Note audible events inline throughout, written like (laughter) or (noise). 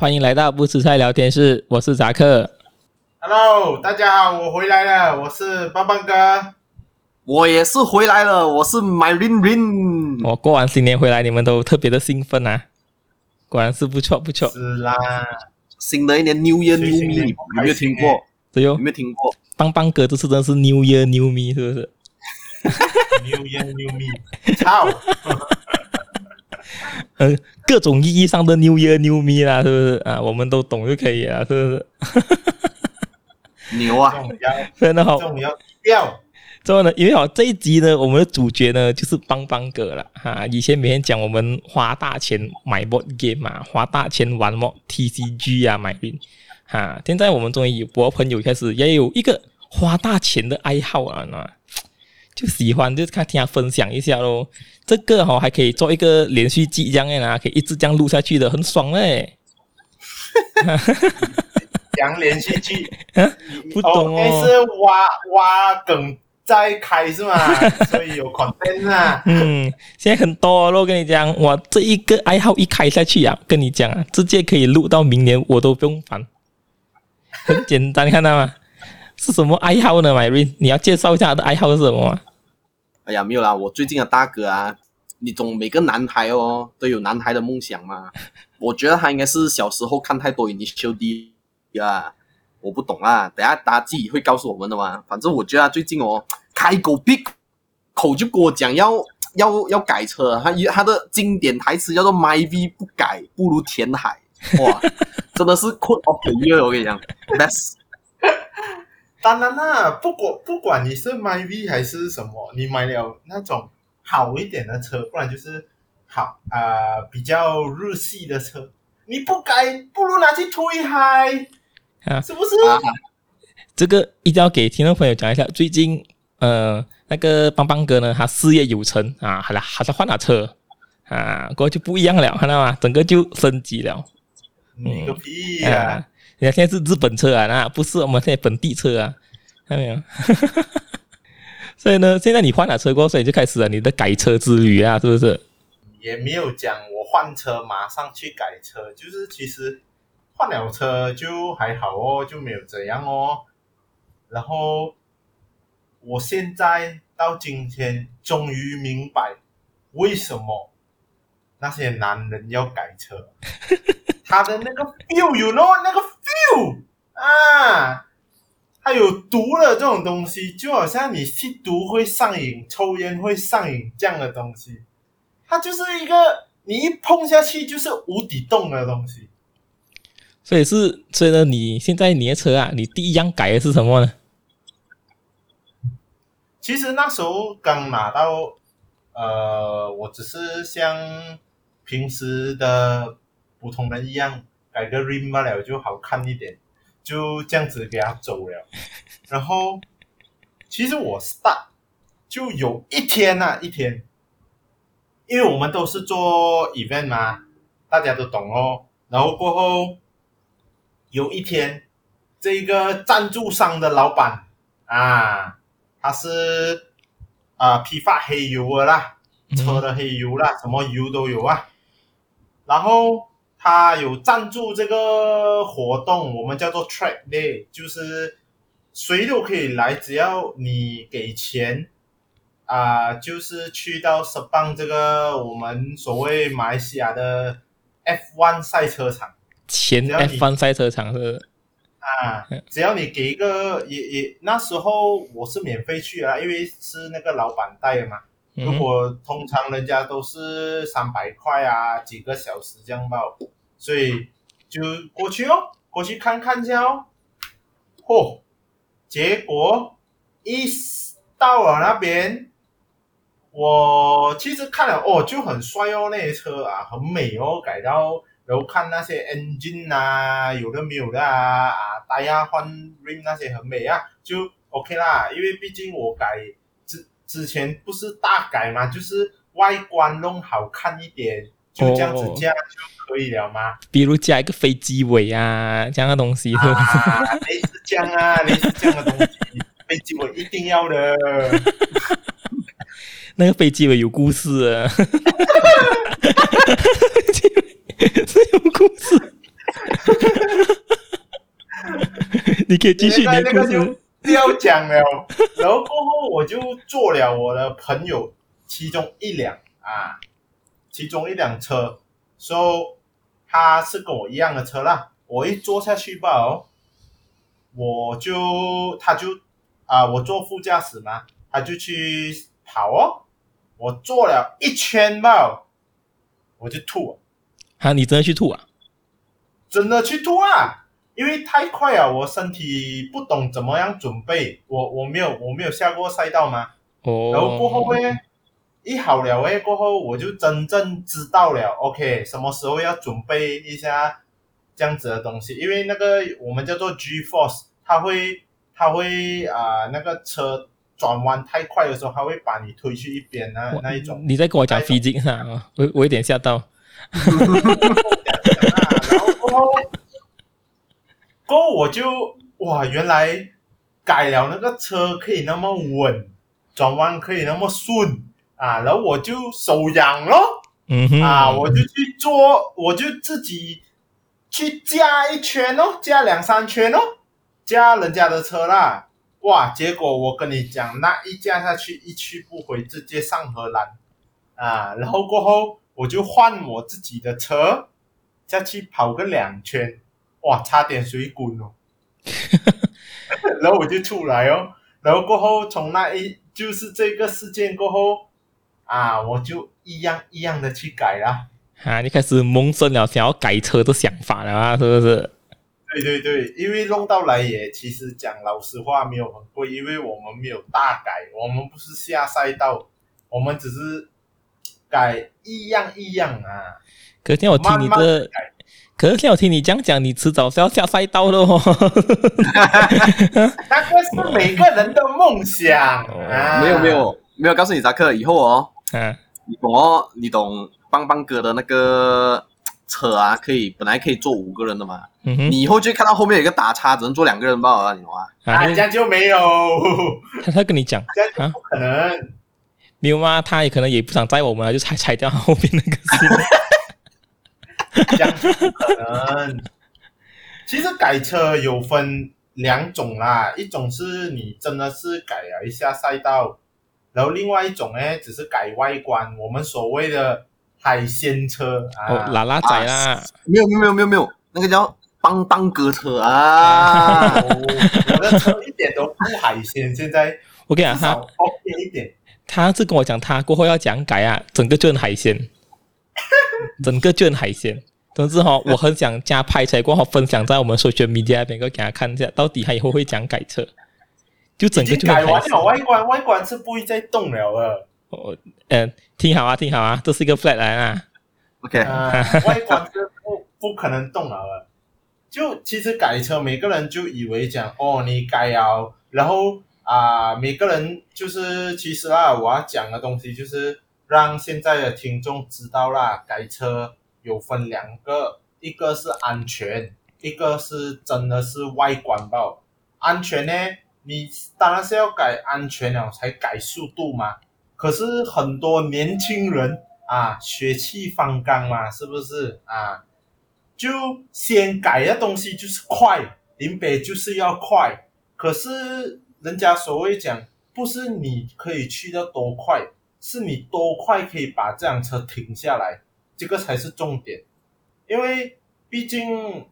欢迎来到不吃菜聊天室，我是扎克。Hello，大家好，我回来了，我是棒棒哥。我也是回来了，我是 Myrin Rin。我过完新年回来，你们都特别的兴奋啊！果然是不错不错。是啦，新的一年 New Year New Me，有没有听过？对哟，有没有听过？棒棒哥这次真的是 New Year New Me，是不是？(laughs) New Year New Me，操！(laughs) 嗯，各种意义上的 New Year New Me 啦，是不是啊？我们都懂就可以了，是不是？(laughs) 牛啊！真的好，重要要。之后呢，因为好这一集呢，我们的主角呢就是邦邦哥了哈。以前每天讲我们花大钱买 board game 啊，花大钱玩么 TCG 啊，买兵啊。现在我们终于有我朋友开始也有一个花大钱的爱好啊，那就喜欢就看听他分享一下喽。这个哈还可以做一个连续剧这样的啦，可以一直这样录下去的，很爽嘞。讲连续剧，(laughs) 不懂哦，哦是挖挖梗。在开是吗？(laughs) 所以有 content 啊。嗯，现在很多咯，我跟你讲，我这一个爱好一开下去啊，跟你讲啊，直接可以录到明年，我都不用烦。很简单，看到吗？是什么爱好呢，Myrin？你要介绍一下他的爱好是什么？哎呀，没有啦，我最近的大哥啊，你懂每个男孩哦都有男孩的梦想嘛。(laughs) 我觉得他应该是小时候看太多 Initial D 呀。我不懂啊，等下大家自己会告诉我们的嘛。反正我觉得他最近哦，开狗闭口就跟我讲要要要改车，他他的经典台词叫做 “MyV 不改不如填海”，哇，(laughs) 真的是 quote of the year，我跟你讲，best。当然啦，不管不管你是 MyV 还是什么，你买了那种好一点的车，不然就是好啊、呃、比较日系的车，你不改不如拿去推海。啊，是不是？啊、这个一定要给听众朋友讲一下。最近，呃，那个邦邦哥呢，他事业有成啊，好了，好像换了车啊，过后就不一样了，看到吗？整个就升级了。你个屁呀、啊！啊、人家现在是日本车啊，那不是我们现在本地车啊，看到没有？(laughs) 所以呢，现在你换了车过后，所以就开始了你的改车之旅啊，是不是？也没有讲我换车马上去改车，就是其实。换了车就还好哦，就没有怎样哦。然后我现在到今天终于明白为什么那些男人要改车，(laughs) 他的那个 feel，you know，那个 feel 啊，它有毒的这种东西，就好像你吸毒会上瘾，抽烟会上瘾这样的东西，它就是一个你一碰下去就是无底洞的东西。所以是，所以呢，你现在你的车啊，你第一样改的是什么呢？其实那时候刚拿到，呃，我只是像平时的普通人一样改个 rim 罢了，就好看一点，就这样子给他走了。(laughs) 然后，其实我 start 就有一天啊，一天，因为我们都是做 event 嘛，大家都懂哦。然后过后。有一天，这个赞助商的老板啊，他是啊批发黑油的啦，车的黑油啦，什么油都有啊。然后他有赞助这个活动，我们叫做 Track Day，就是谁都可以来，只要你给钱啊，就是去到 Sepang 这个我们所谓马来西亚的 F1 赛车场。前 F1 赛车场是啊，只要你给一个也也那时候我是免费去啊，因为是那个老板带的嘛。如果通常人家都是三百块啊，几个小时这样报，所以就过去哦，过去看看下哦。嚯，结果一到了那边，我其实看了哦，就很帅哦，那些车啊，很美哦，改到。然后看那些 engine 啊，有的没有的啊，啊，大家换 rim 那些很美啊，就 OK 啦。因为毕竟我改之之前不是大改嘛，就是外观弄好看一点，就这样子加就可以了吗。比如加一个飞机尾啊，这样的东西。啊，类似这样啊，(laughs) 类似这样的东西，飞机尾一定要的。那个飞机尾有故事 (laughs) 啊。是有故事，(laughs) 你可以继续你的故事。不要讲了，然后过后我就做了我的朋友其中一两啊，其中一辆车，说、so, 他是跟我一样的车啦。我一坐下去吧，哦，我就他就啊，我坐副驾驶嘛，他就去跑哦。我坐了一圈吧，我就吐了。啊，你真的去吐啊？真的去吐啊！因为太快啊，我身体不懂怎么样准备，我我没有我没有下过赛道嘛。哦。然后过后呢，一好了诶，过后我就真正知道了，OK，什么时候要准备一下这样子的东西，因为那个我们叫做 G force，它会它会啊、呃，那个车转弯太快的时候，它会把你推去一边那那一种。你在跟我讲 physics 啊？我我有点吓到。(laughs) 然后过后。过后我就哇，原来改了那个车可以那么稳，转弯可以那么顺啊，然后我就手痒咯，嗯哼，啊，我就去做，我就自己去加一圈哦，加两三圈哦，加人家的车啦，哇，结果我跟你讲，那一加下去一去不回，直接上荷兰。啊，然后过后我就换我自己的车，再去跑个两圈。哇，差点水滚哦，(laughs) 然后我就出来哦，然后过后从那一就是这个事件过后啊，我就一样一样的去改啦啊，你开始萌生了想要改车的想法了啊，是不是？对对对，因为弄到来也其实讲老实话没有很贵，因为我们没有大改，我们不是下赛道，我们只是改一样一样啊。可是我听你的。慢慢可是听我听你这样讲，你迟早是要下赛道的哦。(laughs) (laughs) 那个是每个人的梦想。啊、没有没有没有告诉你扎克，以后哦，嗯，你懂哦，你懂邦邦哥的那个车啊，可以本来可以坐五个人的嘛。嗯。你以后就看到后面有一个打叉，只能坐两个人罢了，你懂吗？啊，这样就没有。(laughs) 他他跟你讲，这样不可能。啊、没有吗？他也可能也不想载我们，就拆拆掉后面那个。这样不可能。其实改车有分两种啦，一种是你真的是改了一下赛道，然后另外一种呢，只是改外观。我们所谓的海鲜车啊，哦、拉拉仔啦，啊、没有没有没有没有没有，那个叫邦邦哥车啊。我，我的车一点都不海鲜，现在我跟你讲，他 OK 一点。他是跟我讲，他过后要讲改啊，整个就很海鲜。(laughs) 整个就很海鲜，总之哈，我很想加拍出来过后分享在我们 social media 那边，给大家看一下，到底他以后会讲改车，就整个就改完了，外观外观是不会再动了的。哦，嗯，听好啊，听好啊，这是一个 flat 来啊，OK，、呃、外观是不不可能动了的。就其实改车，每个人就以为讲哦，你改了，然后啊、呃，每个人就是其实啊，我要讲的东西就是。让现在的听众知道啦，改车有分两个，一个是安全，一个是真的是外观吧。安全呢，你当然是要改安全了才改速度嘛。可是很多年轻人啊，血气方刚嘛，是不是啊？就先改的东西就是快，林北就是要快。可是人家所谓讲，不是你可以去得多快。是你多快可以把这辆车停下来，这个才是重点。因为毕竟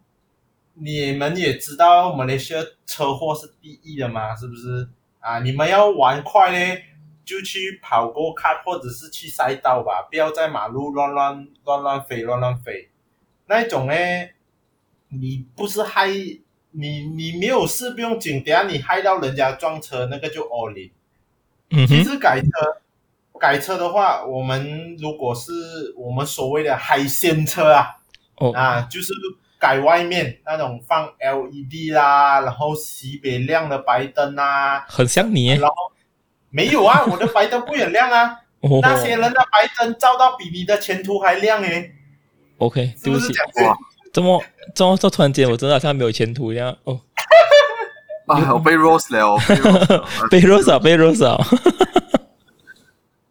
你们也知道，马来西亚车祸是第一的嘛，是不是？啊，你们要玩快呢，就去跑过看或者是去赛道吧，不要在马路乱乱乱乱飞乱乱飞。那一种呢，你不是害你，你没有事不用紧，等下你害到人家撞车，那个就 all in。嗯。其实改车。改车的话，我们如果是我们所谓的海鲜车啊，哦，啊，就是改外面那种放 LED 啦，然后西北亮的白灯啊，很像你，然后没有啊，(laughs) 我的白灯不很亮啊，哦、那些人的白灯照到比你的前途还亮诶。OK，对不起这样子？这么这么这突然间，我真的好像没有前途一样哦。啊，(laughs) 我被 rose (laughs) 了，被 rose 了，被 rose 啊。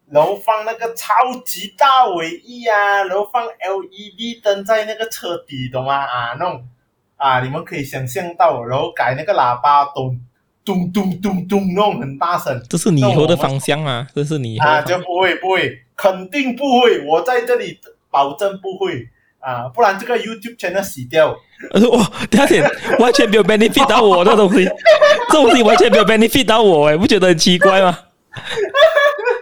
然后放那个超级大尾翼啊，然后放 LED 灯在那个车底，懂吗？啊，那种啊，你们可以想象到，然后改那个喇叭咚咚咚咚咚那种很大声，这是你以后的方向啊，这是你啊，就不会不会，肯定不会，我在这里保证不会啊，不然这个 YouTube channel 洗掉。哇，第二点 (laughs) 完全没有 benefit 到我的东西，这东西完全没有 benefit 到我，哎，不觉得很奇怪吗？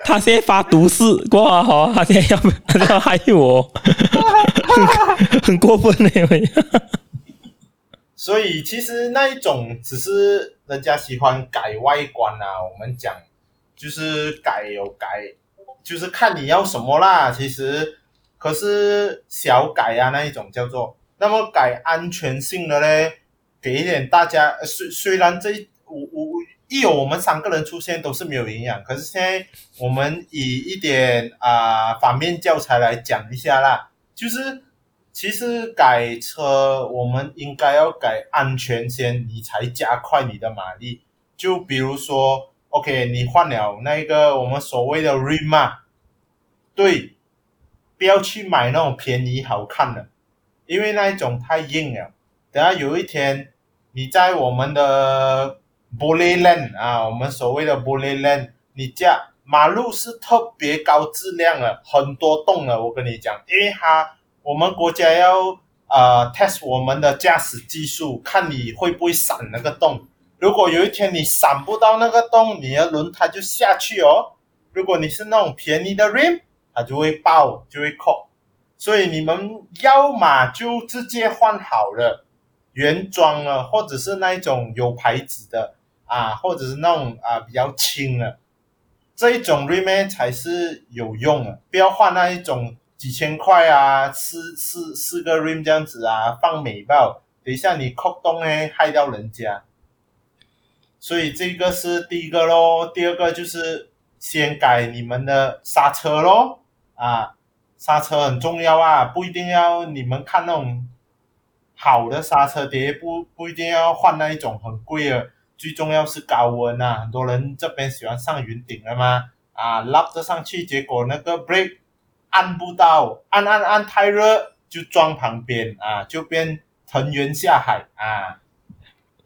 他现在发毒誓，哇好，他现在要他要害我，很，很过分呢。所以其实那一种只是人家喜欢改外观啊，我们讲就是改有改，就是看你要什么啦。其实可是小改啊那一种叫做，那么改安全性的嘞，给一点大家虽虽然这我我。一有我们三个人出现都是没有营养，可是现在我们以一点啊、反面教材来讲一下啦，就是其实改车我们应该要改安全先，你才加快你的马力。就比如说，OK，你换了那个我们所谓的 rim 嘛，对，不要去买那种便宜好看的，因为那一种太硬了。等下有一天你在我们的 Boleh Land 啊，我们所谓的 Boleh Land，你家马路是特别高质量的，很多洞了。我跟你讲，因为它我们国家要呃 test 我们的驾驶技术，看你会不会闪那个洞。如果有一天你闪不到那个洞，你的轮胎就下去哦。如果你是那种便宜的 rim，它就会爆，就会扣。所以你们要么就直接换好了原装了，或者是那种有牌子的。啊，或者是那种啊比较轻的这一种 rim 才是有用的，不要换那一种几千块啊，四四四个 rim 这样子啊，放美爆，等一下你扣动哎，害到人家。所以这个是第一个咯，第二个就是先改你们的刹车咯，啊，刹车很重要啊，不一定要你们看那种好的刹车碟，不不一定要换那一种很贵的。最重要是高温啊，很多人这边喜欢上云顶了吗？啊，拉着上去，结果那个 brake 按不到，按按按太热就撞旁边啊，就变藤原下海啊，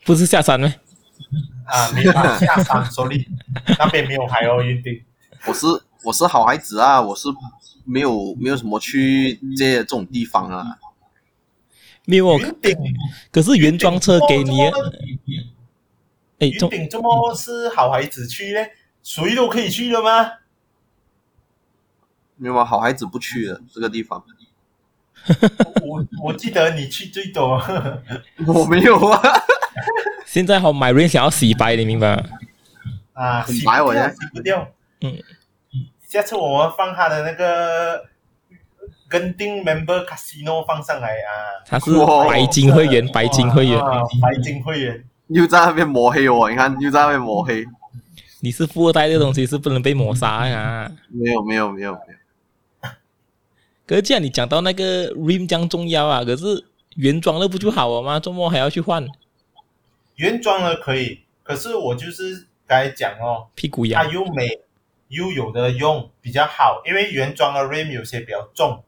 不是下山吗？啊，没法下山，sorry，(laughs) 那边没有海鸥，云顶。我是我是好孩子啊，我是没有没有什么去这这种地方啊，没有，可是原装车给你。云顶这么是好孩子去呢？谁都可以去的吗？没有啊，好孩子不去了这个地方。我我记得你去最多，(laughs) 我没有啊。现在好买人想要洗白，你明白吗？啊，洗白我呀，洗不掉。嗯，下次我们放他的那个跟定 member casino 放上来啊。他是白金会员，白金会员，白金会员。又在那边抹黑我，你看又在那边抹黑。你是富二代，这个东西是不能被抹杀呀。没有没有没有没有。可是既然你讲到那个 rim 这样重要啊，可是原装的不就好了吗？周末还要去换？原装的可以，可是我就是刚才讲哦，屁股痒，它又美又有的用比较好，因为原装的 rim 有些比较重，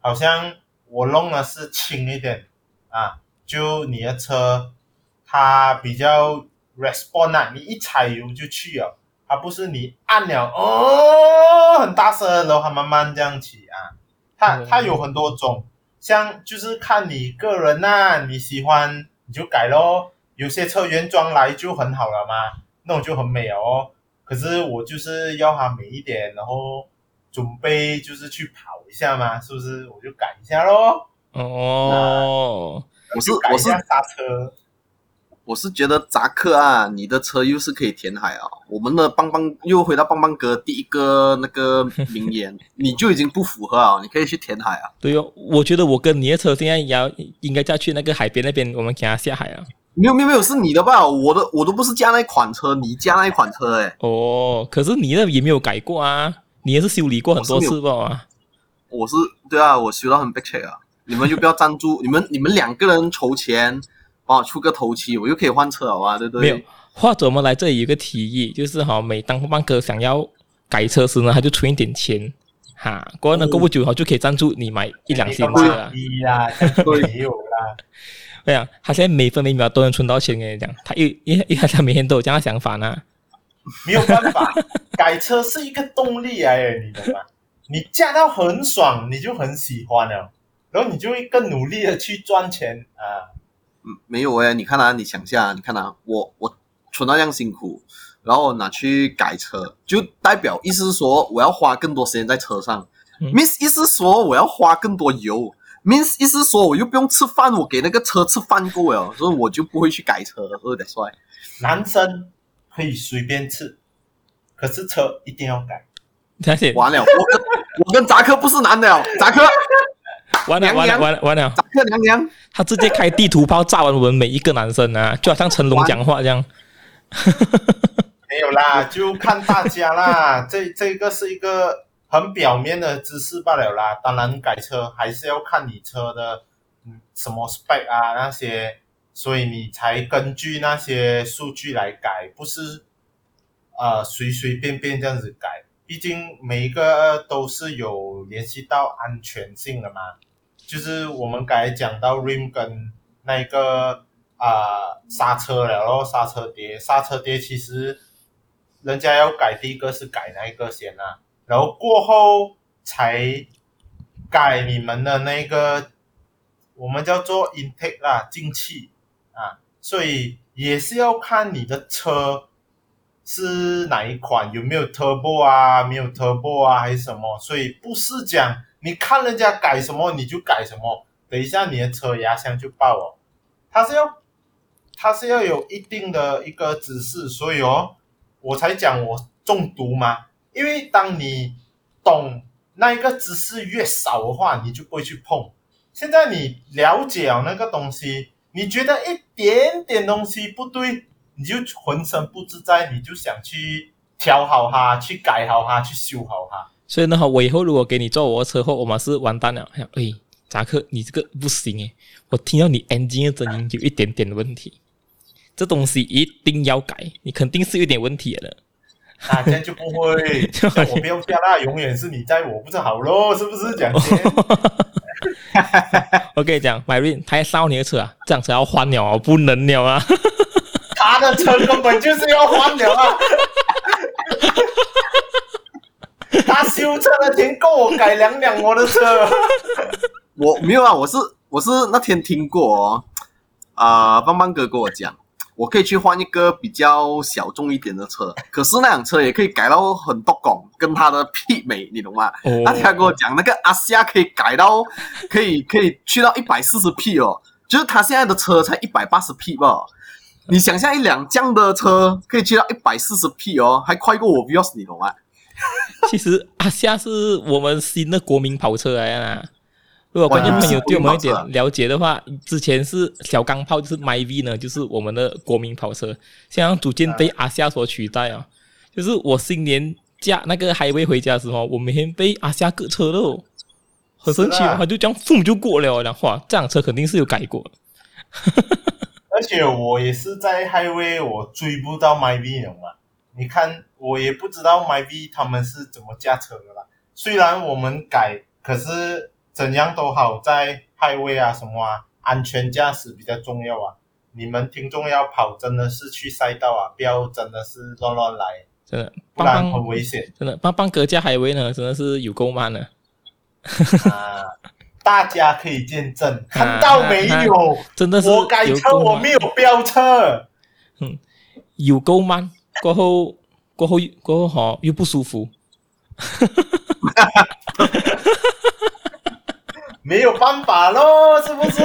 好像我弄的是轻一点啊，就你的车。它比较 respond 啊，你一踩油就去了，它不是你按了哦，很大声，然后它慢慢这样起啊。它它有很多种，像就是看你个人呐、啊，你喜欢你就改咯。有些车原装来就很好了嘛，那种就很美哦。可是我就是要它美一点，然后准备就是去跑一下嘛，是不是？我就改一下咯。哦，我是改一下刹车。我是觉得扎克啊，你的车又是可以填海啊。我们的邦邦又回到邦邦哥第一个那个名言，(laughs) 你就已经不符合啊，你可以去填海啊。对哦，我觉得我跟你的车现在也要应该再去那个海边那边，我们给他下海啊。没有没有没有，是你的吧？我的我都不是加那一款车，你加那一款车哎。哦，可是你的也没有改过啊，你也是修理过很多次吧？啊，我是对啊，我修到很逼切啊。你们就不要赞助，你们你们两个人筹钱。帮我出个头期，我又可以换车了啊，对不对？没有，或者我们来这里有个提议，就是哈，每当邦邦哥想要改车时呢，他就存一点钱，哈，过后呢，过不久哈就可以赞助你买一辆新车了。对呀，没有啦。对啊，他现在每分每秒都能存到钱，跟你讲，他一一一开始他每天都有这样的想法呢。没有办法，改车是一个动力来的，你懂吗？你驾到很爽，你就很喜欢了，然后你就会更努力的去赚钱啊。嗯，没有诶，你看啊，你想下，你看啊，我我存到这样辛苦，然后拿去改车，就代表意思是说我要花更多时间在车上，嗯，means 意思是说我要花更多油，means 意思是说我又不用吃饭，我给那个车吃饭够了，所以我就不会去改车，有点帅。男生。可以随便吃，可是车一定要改。完了，我跟我跟扎克不是男的哦，扎克完了完了完了完了，娘娘，他直接开地图炮炸完我们每一个男生啊，就好像成龙讲话这样。(laughs) 没有啦，就看大家啦，(laughs) 这这个是一个很表面的知识罢了啦。当然改车还是要看你车的嗯什么 spec 啊那些。所以你才根据那些数据来改，不是，呃，随随便便这样子改。毕竟每一个都是有联系到安全性的嘛。就是我们刚才讲到 rim 跟那个啊刹车了然后，刹车碟，刹车碟其实人家要改，第一个是改那一个先啊，然后过后才改你们的那个，我们叫做 intake 啦，进气啊。所以也是要看你的车是哪一款，有没有 turbo 啊，没有 turbo 啊，还是什么？所以不是讲你看人家改什么你就改什么，等一下你的车压箱就爆了。他是要，他是要有一定的一个知识，所以哦，我才讲我中毒嘛。因为当你懂那一个知识越少的话，你就不会去碰。现在你了解了那个东西。你觉得一点点东西不对，你就浑身不自在，你就想去调好它，去改好它，去修好它。所以呢，我以后如果给你坐我的车后，我们是完蛋了。哎，扎克，你这个不行诶，我听到你 engine 的声音有一点点问题，这东西一定要改，你肯定是有点问题了。啊，这样就不会，(laughs) 我不要加啦，永远是你在我不是好咯，是不是讲先？(laughs) 我跟你讲，Marin，他烧你的车啊，这样车要换了啊，不能了啊！他的车根本就是要换了啊！他修车的钱够我改两辆我的车。(laughs) 我没有啊，我是我是那天听过哦，啊、呃，邦邦哥跟我讲。我可以去换一个比较小众一点的车，可是那辆车也可以改到很多拱，跟他的媲美，你懂吗？哦、他跟我讲，那个阿西亚可以改到，可以可以去到一百四十匹哦，就是他现在的车才一百八十匹吧？你想象一辆这样的车可以去到一百四十匹哦，还快过我 Vios，你懂吗？(laughs) 其实阿夏是我们新的国民跑车来啊。如果观众朋友对我们一点了解的话，之前是小钢炮，就是 Myvi 呢，就是我们的国民跑车，现在逐渐被阿夏所取代啊。就是我新年驾那个 Highway 回家的时候，我每天被阿夏割车肉，很神奇，他就这样风就过了，然后哇，这辆车肯定是有改过。(laughs) 而且我也是在 Highway，我追不到 Myvi 了嘛。你看，我也不知道 Myvi 他们是怎么驾车的啦。虽然我们改，可是。怎样都好，在 highway 啊什么啊，安全驾驶比较重要啊。你们听众要跑，真的是去赛道啊，不要真的是乱乱来，真的，不然很危险。真的，帮帮哥驾 highway 呢，真的是有够慢的。(laughs) 啊，大家可以见证，看到没有？啊啊、真的是我改车，我没有飙车。嗯，有够慢，过后过后过后好又不舒服。没有办法喽，(laughs) 是不是？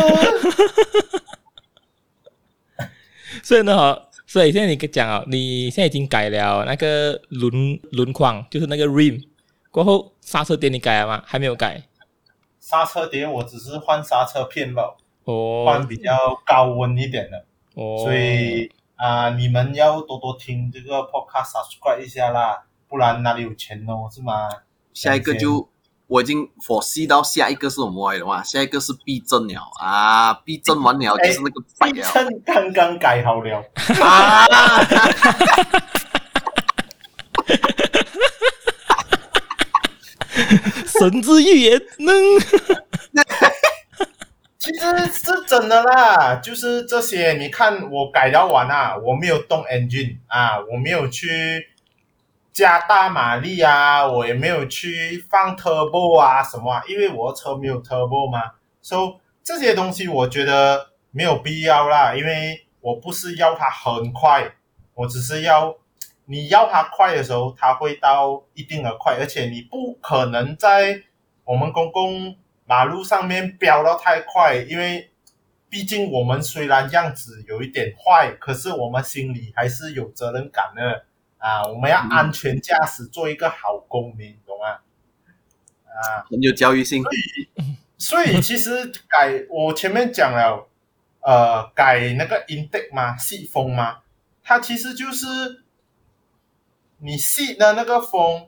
所以呢，哈，所以现在你讲啊，你现在已经改了那个轮轮框，就是那个 rim，过后刹车碟你改了吗？还没有改。刹车碟我只是换刹车片吧，哦，换比较高温一点的。哦，所以啊、呃，你们要多多听这个 podcast，subscribe 一下啦，不然哪里有钱哦，是吗？下一个就。我已经 foresee 到下一个是什么来的话，下一个是避震了啊！避震完了就是那个避震刚刚改好了啊！(laughs) 神之预言，能。是是真的啦，就是这些。你看我改到完啊，我没有动 engine 啊，我没有去加大马力啊，我也没有去放 turbo 啊什么啊，因为我的车没有 turbo 嘛。所以这些东西我觉得没有必要啦，因为我不是要它很快，我只是要你要它快的时候，它会到一定的快，而且你不可能在我们公共。马路上面飙到太快，因为毕竟我们虽然样子有一点坏，可是我们心里还是有责任感的啊！我们要安全驾驶，做一个好公民，懂吗？啊，很有教育性。所以其实改我前面讲了，呃，改那个 intake 嘛，细风嘛，它其实就是你细的那个风，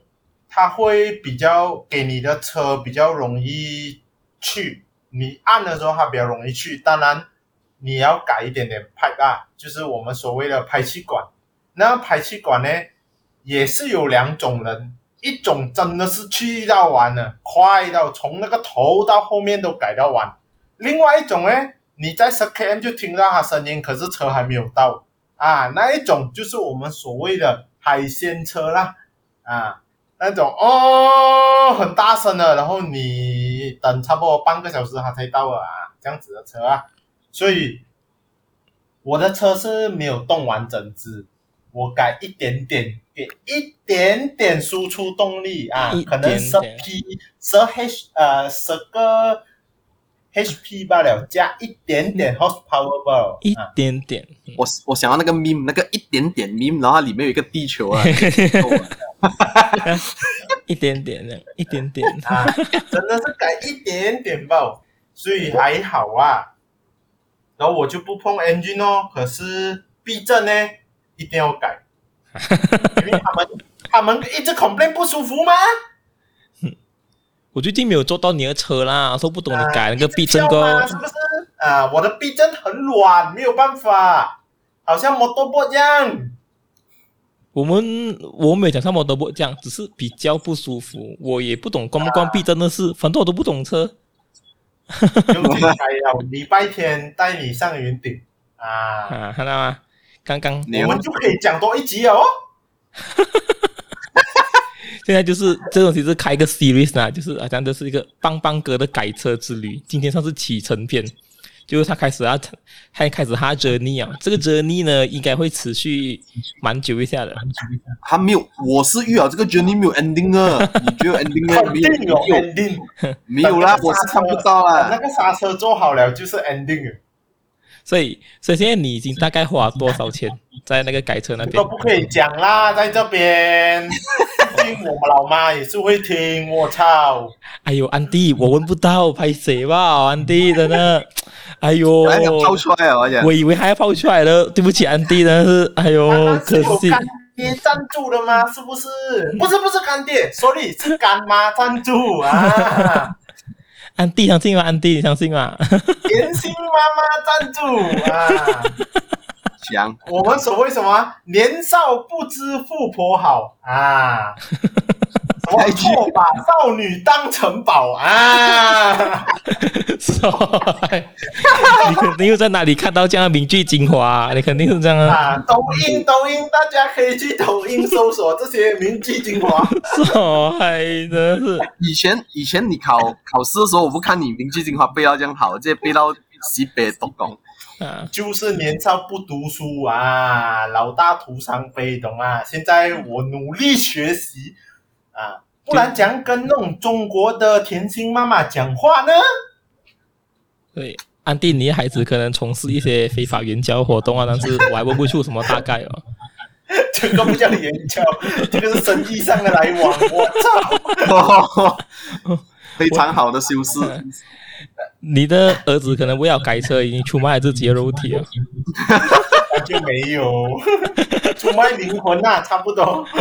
它会比较给你的车比较容易。去你按的时候，它比较容易去。当然，你要改一点点排啊，就是我们所谓的排气管。那排气管呢，也是有两种人，一种真的是去到完了，快到从那个头到后面都改到完。另外一种呢，你在十 km 就听到它声音，可是车还没有到啊。那一种就是我们所谓的海鲜车啦，啊。那种哦，很大声的，然后你等差不多半个小时他才到啊，这样子的车啊，所以我的车是没有动完整只，我改一点点，给一点点输出动力啊，点点。可能十 P 十 H 呃十个 HP 罢了，加一点点 horsepower 罢了，一点点，我我想要那个 meme 那个一点点 meme，然后里面有一个地球啊。(laughs) (laughs) 一点点的，一点点啊，真的是改一点点吧，所以还好啊。然后我就不碰 engine 哦，可是避震呢，一定要改，(laughs) 因为他们他们一直 complain 不舒服吗？我最近没有坐到你的车啦，都不懂你改那个避震歌，是不是？啊，我的避震很软，没有办法，好像摩托波一样。我们我没讲什么都不讲，只是比较不舒服。我也不懂关不关闭，真的是，反正我都不懂车。有机会要礼拜天带你上云顶啊！啊，看到吗？刚刚我们就可以讲多一集哦。(laughs) 现在就是这东西是开一个 series 啊，就是好像这是一个邦邦哥的改车之旅。今天算是启程篇。就是他开始啊，他开始他 journey 啊，这个 journey 呢应该会持续蛮久一下的。他没有，我是遇到这个 journey 没有 ending 啊，(laughs) 你觉得 ending 吗？肯定有 ending，没有啦，我是看不到啦。那个刹车做好了就是 ending。所以，所以现在你已经大概花多少钱在那个改车那边？都不可以讲啦，在这边。(laughs) 听我们老妈也是会听，我操！哎呦，安迪，我闻不到，拍谁吧，安迪真的。哎呦，还要抛出来啊！我以为还要泡出来了，对不起，安迪，的是哎呦，可惜。干爹赞助的吗？是不是？不是，不是干爹，sorry，是干妈赞助啊。(laughs) 安迪相信吗？安迪你相信吗？(laughs) 甜心妈妈赞助啊。讲 (laughs) 我们所谓什么？年少不知富婆好啊。(laughs) 我错把少女当成宝啊！(laughs) 你肯定又在哪里看到这样的名句精华、啊？你肯定是这样啊！啊抖音，抖音，大家可以去抖音搜索这些名句精华。少嗨的是以前，以前你考考试的时候，我不看你名句精华背到这样好，这背到西北都懂。啊，就是年少不读书啊，老大徒伤悲，懂吗？现在我努力学习。啊，不然怎样跟那种中国的甜心妈妈讲话呢？对，安迪，你的孩子可能从事一些非法援交活动啊，但是我还问不出什么大概哦。(laughs) 这个不叫援交，这个是生意上的来往。我操，非常好的修饰。你的儿子可能为了改车，已经出卖了自己的肉体了。那就没有 (laughs) 出卖灵魂啊，差不多。(laughs)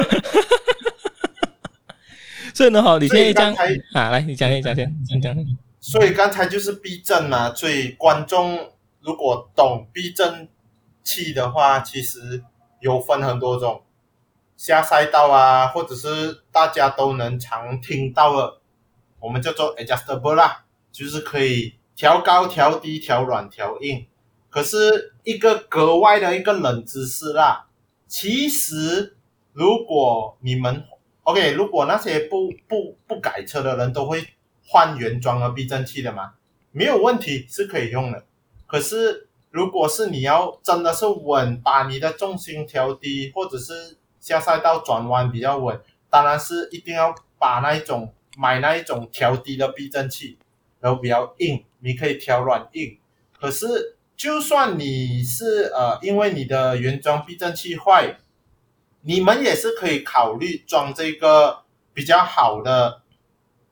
所以呢，好，你现在讲啊，来，你讲先，讲先，你讲。所以刚才就是避震嘛，所以观众如果懂避震器的话，其实有分很多种，下赛道啊，或者是大家都能常听到的，我们叫做 adjustable 啦，就是可以调高、调低、调软、调硬。可是一个格外的一个冷知识啦，其实如果你们 OK，如果那些不不不改车的人都会换原装的避震器的嘛，没有问题，是可以用的。可是如果是你要真的是稳，把你的重心调低，或者是下赛道转弯比较稳，当然是一定要把那一种买那一种调低的避震器，然后比较硬，你可以调软硬。可是就算你是呃，因为你的原装避震器坏，你们也是可以考虑装这个比较好的，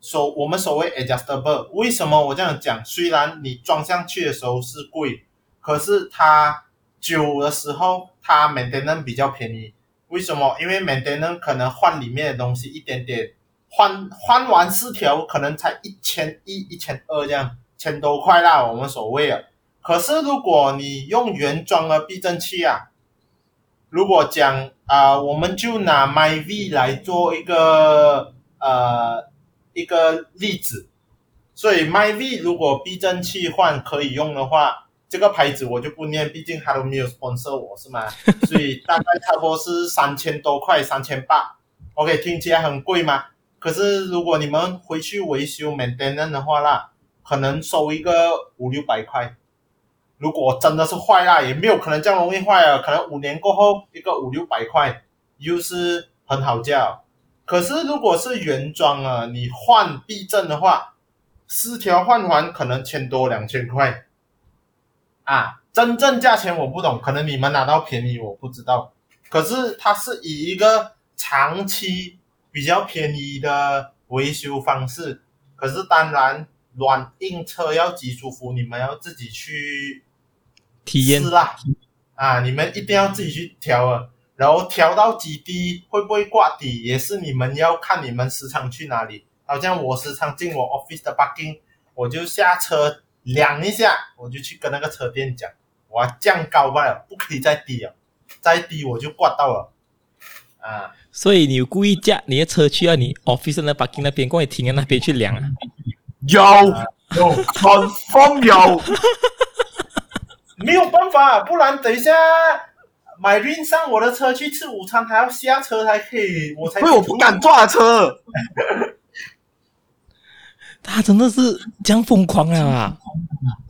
所我们所谓 adjustable。为什么我这样讲？虽然你装上去的时候是贵，可是它久的时候它 maintenance 比较便宜。为什么？因为 maintenance 可能换里面的东西一点点，换换完四条可能才一千一、一千二这样，千多块啦，我们所谓的。可是如果你用原装的避震器啊，如果讲啊、呃，我们就拿 Myvi 来做一个呃一个例子。所以 Myvi 如果避震器换可以用的话，这个牌子我就不念，毕竟它都没有 sponsor 我是吗？(laughs) 所以大概差不多是三千多块，三千八。OK，听起来很贵吗？可是如果你们回去维修 maintenance 的话啦，可能收一个五六百块。如果真的是坏了，也没有可能这样容易坏啊。可能五年过后一个五六百块，又是很好价。可是如果是原装啊，你换避震的话，四条换完可能千多两千块啊。真正价钱我不懂，可能你们拿到便宜我不知道。可是它是以一个长期比较便宜的维修方式。可是当然。软硬车要几舒服，你们要自己去体验是啦，啊，你们一定要自己去调啊，然后调到几低，会不会挂底，也是你们要看你们时常去哪里。好像我时常进我 office 的 parking，我就下车量一下，我就去跟那个车店讲，我要降高罢了，不可以再低了，再低我就挂到了，啊。所以你故意驾你的车去到你 office 那 parking 那边，过来停在那边去量啊？有有，confirm 有，没有办法，不然等一下买运上我的车去吃午餐，还要下车才可以，我才可以。因为我不敢坐车。他真的是这样疯狂啊！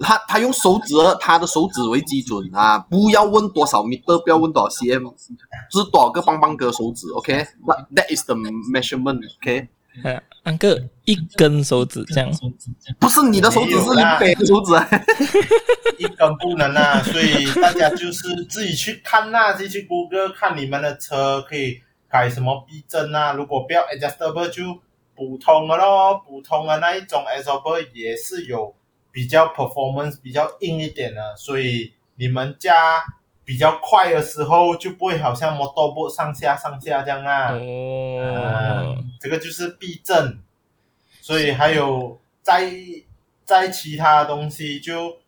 他他用手指，他的手指为基准啊，不要问多少米，不要问多少 cm，是多少个棒棒哥手指？OK，that、okay? that is the measurement，OK。呃，安哥一根手指这样，不是你的手指，是你背的手指，一根不能啊，(laughs) 所以大家就是自己去看那、啊，自己去谷歌看你们的车可以改什么避震啊，如果不要 adjustable 就普通的咯，普通的那一种 adjustable 也是有比较 performance 比较硬一点的，所以你们加。比较快的时候就不会好像摩托步上下上下这样啊。哦、呃，这个就是避震，所以还有在在其他的东西，就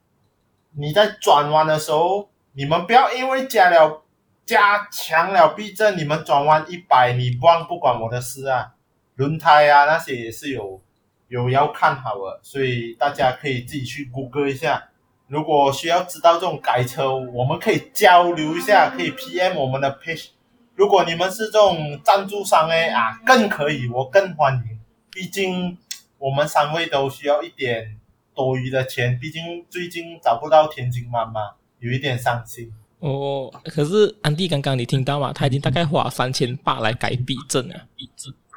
你在转弯的时候，你们不要因为加了加强了避震，你们转弯一百，你不忘不管我的事啊。轮胎啊那些也是有有要看好的，所以大家可以自己去谷歌一下。如果需要知道这种改车，我们可以交流一下，可以 PM 我们的 page。如果你们是这种赞助商哎啊，更可以，我更欢迎。毕竟我们三位都需要一点多余的钱，毕竟最近找不到田径妈妈，有一点伤心。哦，可是安迪刚刚你听到吗？他已经大概花三千八来改避震啊。避震。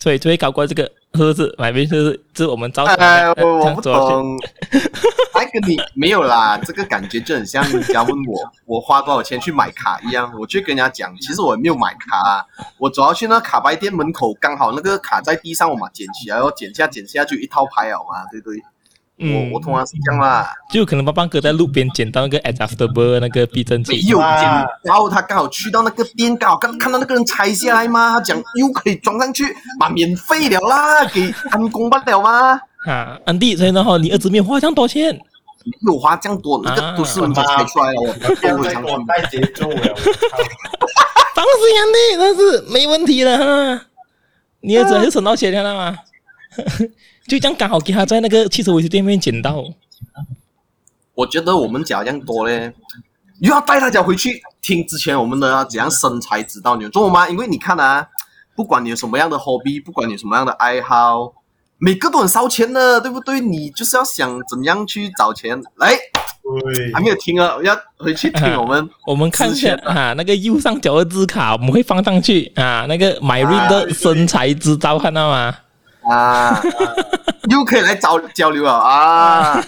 所以最搞过这个是不是 Myvi 是是我们招的？哎，我我不懂，还跟你没有啦，这个感觉就很像人家问我 (laughs) 我花多少钱去买卡一样，我就跟人家讲，其实我也没有买卡，我主要去那卡牌店门口，刚好那个卡在地上，我嘛捡起来，然后捡下捡下就一套牌好嘛，对不对？我我通常是这样啦，就可能帮帮哥在路边捡到那个 adjustable 那个避震器，没有捡，然后他刚好去到那个店，刚好看看到那个人拆下来嘛，他讲又可以装上去，嘛免费了啦，给安工不了吗？(laughs) 啊，安迪，所以呢哈，你儿子没有花这样多钱，没有花这样多，那个都是人家拆出来了，我不要再给我带节奏了，当时，安迪，那是没问题的哈。你儿子还是省到钱了嘛？(laughs) 就这样刚好给他在那个汽车维修店面捡到。我觉得我们讲这样多嘞，又要带大家回去听之前我们的怎样生财之道，你有做吗？因为你看啊，不管你有什么样的 hobby，不管你有什么样的爱好，每个都很烧钱的，对不对？你就是要想怎样去找钱。来，对还没有听啊，要回去听 (laughs) 我们、啊。我们看一下啊，那个右上角的字卡我们会放上去啊，那个 Myrin 的生财之道，看到吗？啊，啊 (laughs) 又可以来找交流了啊。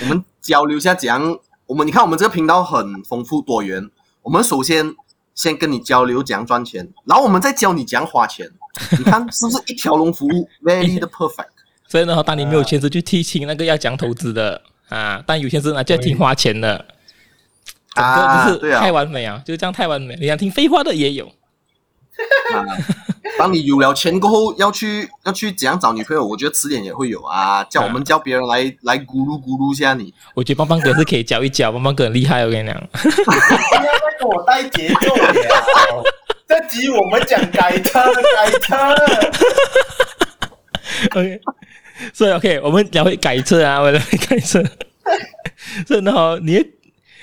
我们交流一下，怎样？我们你看，我们这个频道很丰富多元。我们首先先跟你交流怎样赚钱，然后我们再教你怎样花钱。你看是不是一条龙服务，(laughs) very 的 perfect？所以呢，当你没有钱时，就提醒那个要讲投资的啊；但有钱时呢，就要听花钱的。啊，就是太完美啊，就是这样太完美。你想听废话的也有。啊，当你有了钱过后，要去要去怎样找女朋友？我觉得迟点也会有啊。叫我们叫别人来、啊、(laughs) 来咕噜咕噜一下你。我觉得邦邦哥是可以教一教，邦邦哥很厉害，我跟你讲。不要再给我带节奏了。这集我们讲改车，改车。(laughs) OK，所以 OK，我们聊会改车啊，(laughs) 我们改车。所以呢，你的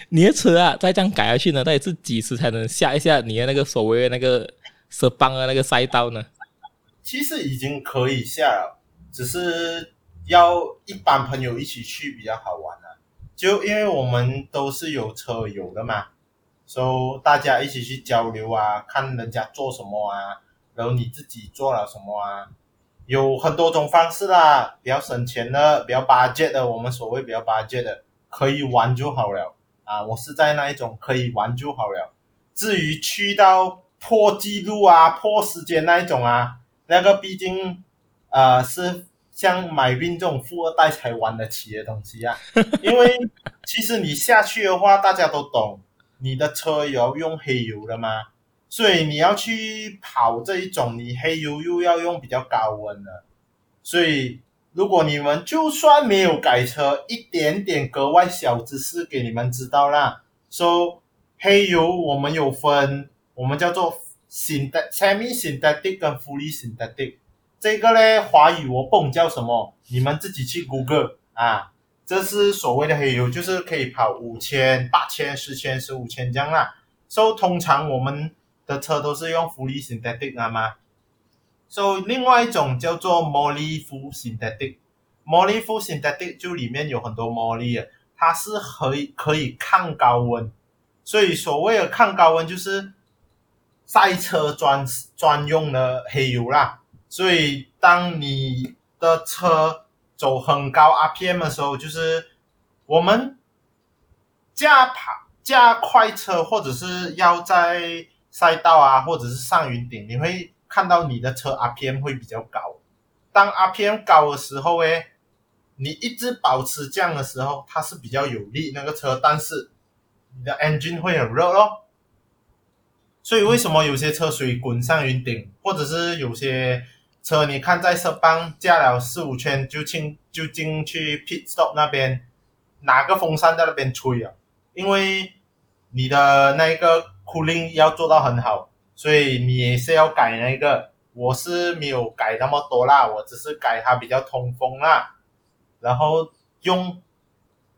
你的车啊，再这样改下去呢，到底是几时才能下一下你的那个所谓的那个？是帮的那个赛道呢？其实已经可以下了，只是要一般朋友一起去比较好玩啊。就因为我们都是有车友的嘛，所以大家一起去交流啊，看人家做什么啊，然后你自己做了什么啊，有很多种方式啦。比较省钱的，比较八戒的，我们所谓比较八戒的，可以玩就好了啊。我是在那一种可以玩就好了。至于去到。破纪录啊，破时间那一种啊，那个毕竟，呃，是像买运这种富二代才玩得起的东西啊。(laughs) 因为其实你下去的话，大家都懂，你的车也要用黑油的嘛，所以你要去跑这一种，你黑油又要用比较高温的，所以如果你们就算没有改车，一点点格外小知识给你们知道啦。说、so, 黑油我们有分。我们叫做 synthetic、semi-synthetic 跟 fully synthetic，这个呢，华语我不懂叫什么，你们自己去 Google 啊。这是所谓的黑油，就是可以跑五千、八千、十千、十五千这样啦。所以通常我们的车都是用 fully synthetic 啊嘛。所以另外一种叫做 moly full synthetic，moly full synthetic 就里面有很多 moly 啊，它是可以可以抗高温。所以所谓的抗高温就是。赛车专专用的黑油啦，所以当你的车走很高 RPM 的时候，就是我们加跑加快车，或者是要在赛道啊，或者是上云顶，你会看到你的车 RPM 会比较高。当 RPM 高的时候，诶，你一直保持这样的时候，它是比较有力那个车，但是你的 engine 会很热咯。所以为什么有些车水滚上云顶，或者是有些车你看在车帮加了四五圈就进就进去 pit stop 那边，拿个风扇在那边吹啊？因为你的那个 cooling 要做到很好，所以你也是要改那个。我是没有改那么多啦，我只是改它比较通风啦，然后用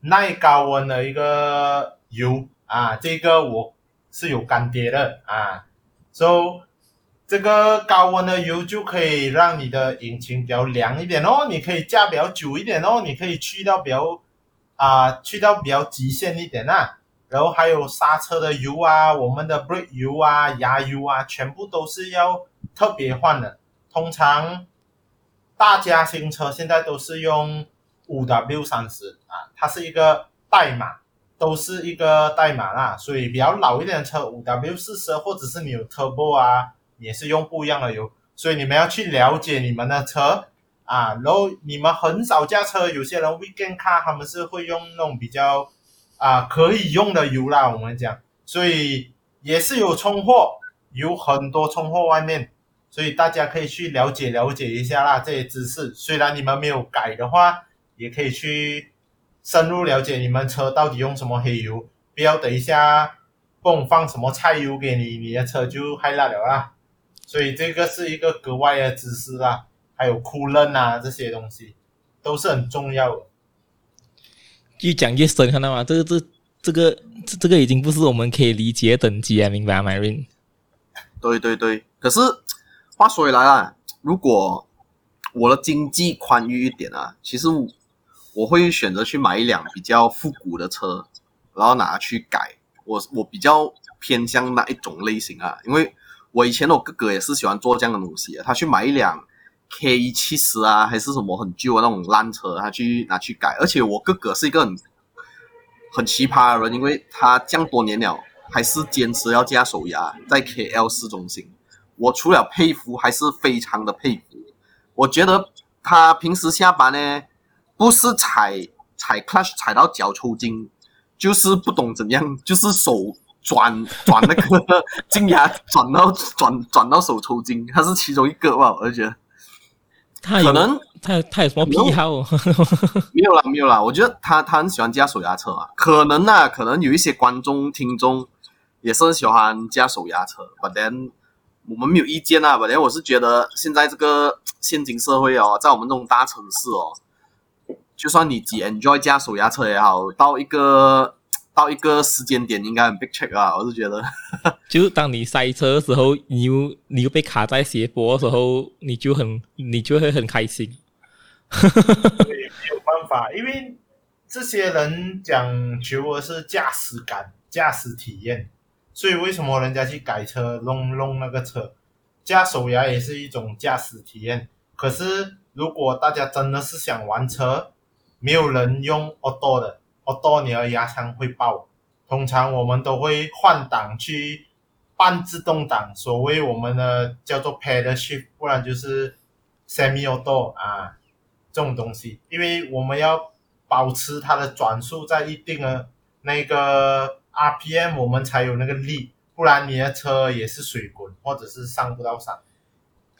耐高温的一个油啊，这个我。是有干爹的啊，，so 这个高温的油就可以让你的引擎比较凉一点哦，你可以驾比较久一点哦，你可以去到比较啊，去到比较极限一点啊，然后还有刹车的油啊，我们的 brake 油啊、压油啊，全部都是要特别换的。通常大家新车现在都是用五 W 三十啊，它是一个代码。都是一个代码啦，所以比较老一点的车，五 W 四十，或者是你有 Turbo 啊，也是用不一样的油，所以你们要去了解你们的车啊。然后你们很少驾车，有些人 Weekend Car 他们是会用那种比较啊可以用的油啦，我们讲，所以也是有冲货，有很多冲货外面，所以大家可以去了解了解一下啦，这些知识。虽然你们没有改的话，也可以去深入了解你们车到底用什么黑油，不要等一下泵放什么菜油给你，你的车就害烂了啦。所以这个是一个格外的知识啦，还有库伦啊这些东西都是很重要的。越讲越深，看到吗？这个这这个这这个已经不是我们可以理解的等级啊，明白吗，Marin？对对对，可是话说回来啊，如果我的经济宽裕一点啊，其实我会选择去买一辆比较复古的车，然后拿去改。我我比较偏向哪一种类型啊，因为我以前我哥哥也是喜欢做这样的东西，他去买一辆 K 七十啊，还是什么很旧的那种烂车，他去拿去改。而且我哥哥是一个很很奇葩的人，因为他这样多年了。还是坚持要加手牙，在 KL 市中心。我除了佩服，还是非常的佩服。我觉得他平时下班呢，不是踩踩 clutch 踩到脚抽筋，就是不懂怎样，就是手转转那个 (laughs) 金牙转到转转到手抽筋，他是其中一个吧？我觉得。他可能他他有什么癖好？(laughs) 没有啦，没有啦。我觉得他他很喜欢加手牙车啊。可能啊，可能有一些观众听众。也是很喜欢驾手压车，but then 我们没有意见啊。but then 我是觉得现在这个现今社会哦，在我们这种大城市哦，就算你只 enjoy 驾手压车也好，到一个到一个时间点应该很 big check 啊。我是觉得，(laughs) 就当你塞车的时候，你又你又被卡在斜坡的时候，你就很你就会很开心。(laughs) 对，没有办法，因为这些人讲求的是驾驶感、驾驶体验。所以为什么人家去改车弄弄那个车，加手牙也是一种驾驶体验。可是如果大家真的是想玩车，没有人用 auto 的 auto，你的牙枪会爆。通常我们都会换挡去半自动挡，所谓我们的叫做 pedal shift，不然就是 semi auto 啊这种东西，因为我们要保持它的转速在一定的那个。RPM 我们才有那个力，不然你的车也是水滚，或者是上不到山。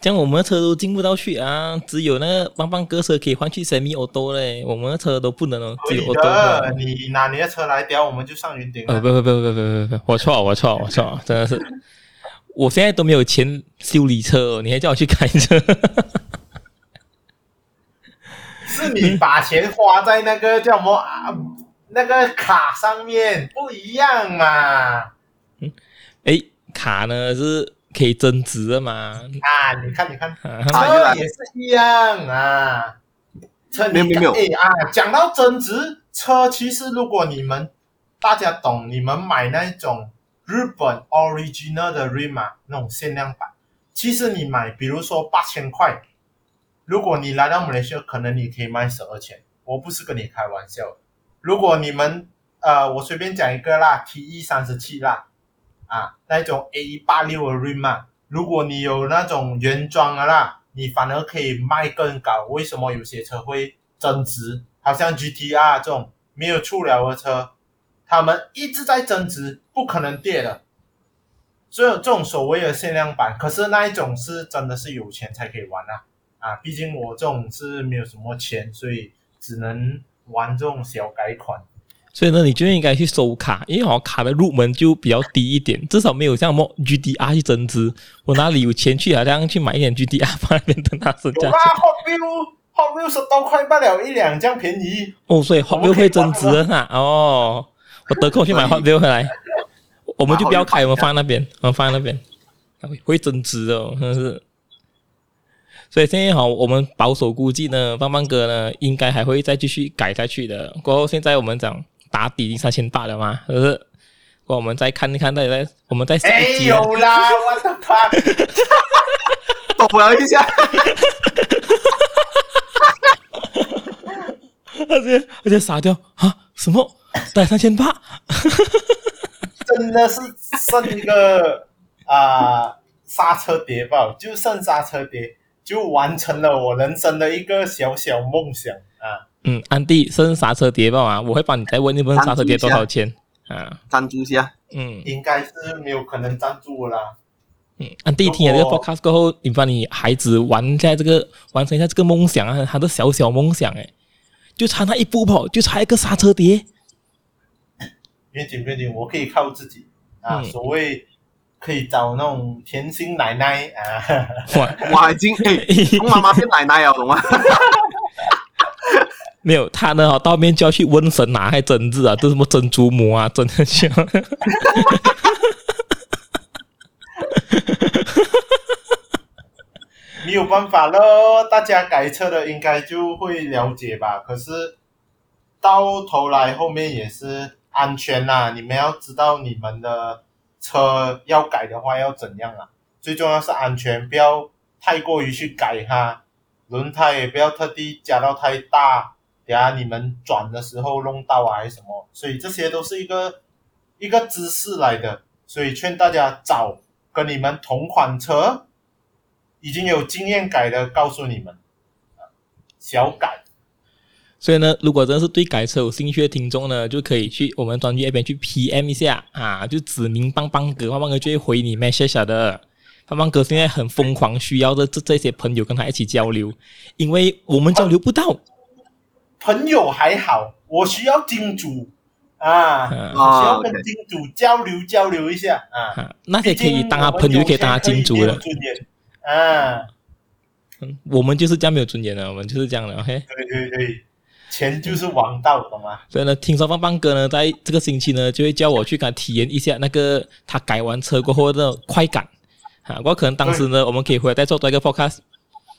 这样我们的车都进不到去啊，只有那个棒棒哥车可以换去 Semi Auto 嘞，我们的车都不能哦。可以的，你拿你的车来屌，我们就上云顶。呃，不不不不不不不，我错我错我错，真的是，我现在都没有钱修理车哦，你还叫我去开车？(laughs) 是你把钱花在那个叫什么啊？那个卡上面不一样嘛？嗯，哎，卡呢是可以增值的嘛？啊，你看，你看，车也是一样啊。车你没有哎啊，讲到增值，车其实如果你们大家懂，你们买那种日本 original 的 Rima，那种限量版，其实你买，比如说八千块，如果你来到马来西亚，可能你可以卖十二千，我不是跟你开玩笑。如果你们呃，我随便讲一个啦，TE 三十七啦，啊，那种 A 八六的 rim 嘛，如果你有那种原装的啦，你反而可以卖更高。为什么有些车会增值？好像 GTR 这种没有出了的车，他们一直在增值，不可能跌的。所以这种所谓的限量版，可是那一种是真的是有钱才可以玩啊，啊，毕竟我这种是没有什么钱，所以只能。玩这种小改款，所以呢，你就应该去收卡，因为好像卡的入门就比较低一点，至少没有像什么 GDR 去增值。我哪里有钱去好像去买一点 GDR (laughs) 放那边等它增加？有啦，Hot Wheel，Hot Wheel 十多块不了一两，这样便宜。哦，所以 Hot Wheel 会增值啊！哦，我得空去买 Hot Wheel 回来，我们就不要开，我们放那边，我们放那边，会增值的，真的是。所以现在好，我们保守估计呢，棒棒哥呢应该还会再继续改下去的。过后现在我们讲打底三千八了嘛，是不是？我们再看一看，再来，我们再下一集。没有啦，我的妈！抖了一下，而且而且傻掉啊！什么？带三千八？真的是剩一个啊刹车碟吧，就剩刹车碟。就完成了我人生的一个小小梦想啊！嗯，安迪，剩刹车碟吧嘛，我会帮你再问一问刹车碟多少钱啊？赞助一下，嗯，应该是没有可能赞助我啦。嗯，安迪听了这个 podcast 过后，你帮你孩子完一下这个，完成一下这个梦想啊，他的小小梦想哎，就差那一步跑，就差一个刹车碟。别紧别紧，我可以靠自己啊！嗯、所谓可以找那种甜心奶奶啊，我已经诶，妈妈变奶奶了，懂吗？没有，他呢，到面就要去问神拿还针子啊，这什么珍珠母啊，真的像。没有办法喽，大家改车的应该就会了解吧。可是到头来后面也是安全呐、啊，你们要知道你们的车要改的话要怎样啊？最重要是安全，不要太过于去改哈，轮胎也不要特地加到太大。等下你们转的时候弄到啊，还是什么？所以这些都是一个一个知识来的，所以劝大家找跟你们同款车，已经有经验改的，告诉你们，小改。所以呢，如果真的是对改车有兴趣的听众呢，就可以去我们专辑那边去 PM 一下啊，就指明棒棒哥，棒棒哥就会回你 message 的。棒棒哥现在很疯狂，需要的这这些朋友跟他一起交流，因为我们交流不到。朋友还好，我需要金主啊，我需要跟金主交流交流一下啊。那些可以当他朋友，可以当他金主的。啊，嗯，我们就是这样没有尊严的，我们就是这样的。OK，对对对，钱就是王道，懂吗？所以呢，听说棒棒哥呢，在这个星期呢，就会叫我去给他体验一下那个他改完车过后的快感啊。我可能当时呢，我们可以回来再做多一个 podcast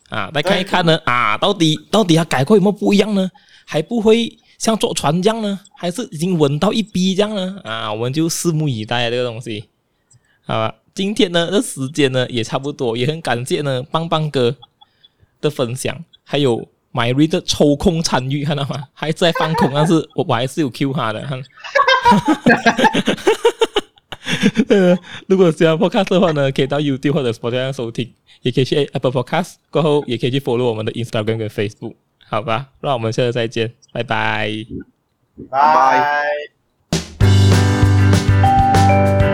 啊，来看一看呢啊，到底到底他改过有没有不一样呢？还不会像坐船这样呢？还是已经稳到一逼这样呢？啊，我们就拭目以待这个东西，好吧？今天呢，这时间呢也差不多，也很感谢呢棒棒哥的分享，还有 Myron 的抽空参与，看到吗？还在放空，但是我 (laughs) 我还是有 Q 他的。(laughs) 呃，如果喜欢 Podcast 的话呢，可以到 YouTube 或者 Spotify 收听，也可以去 Apple Podcast，过后也可以去 follow 我们的 Instagram 跟 Facebook。好吧那我们现在再见拜拜拜。拜。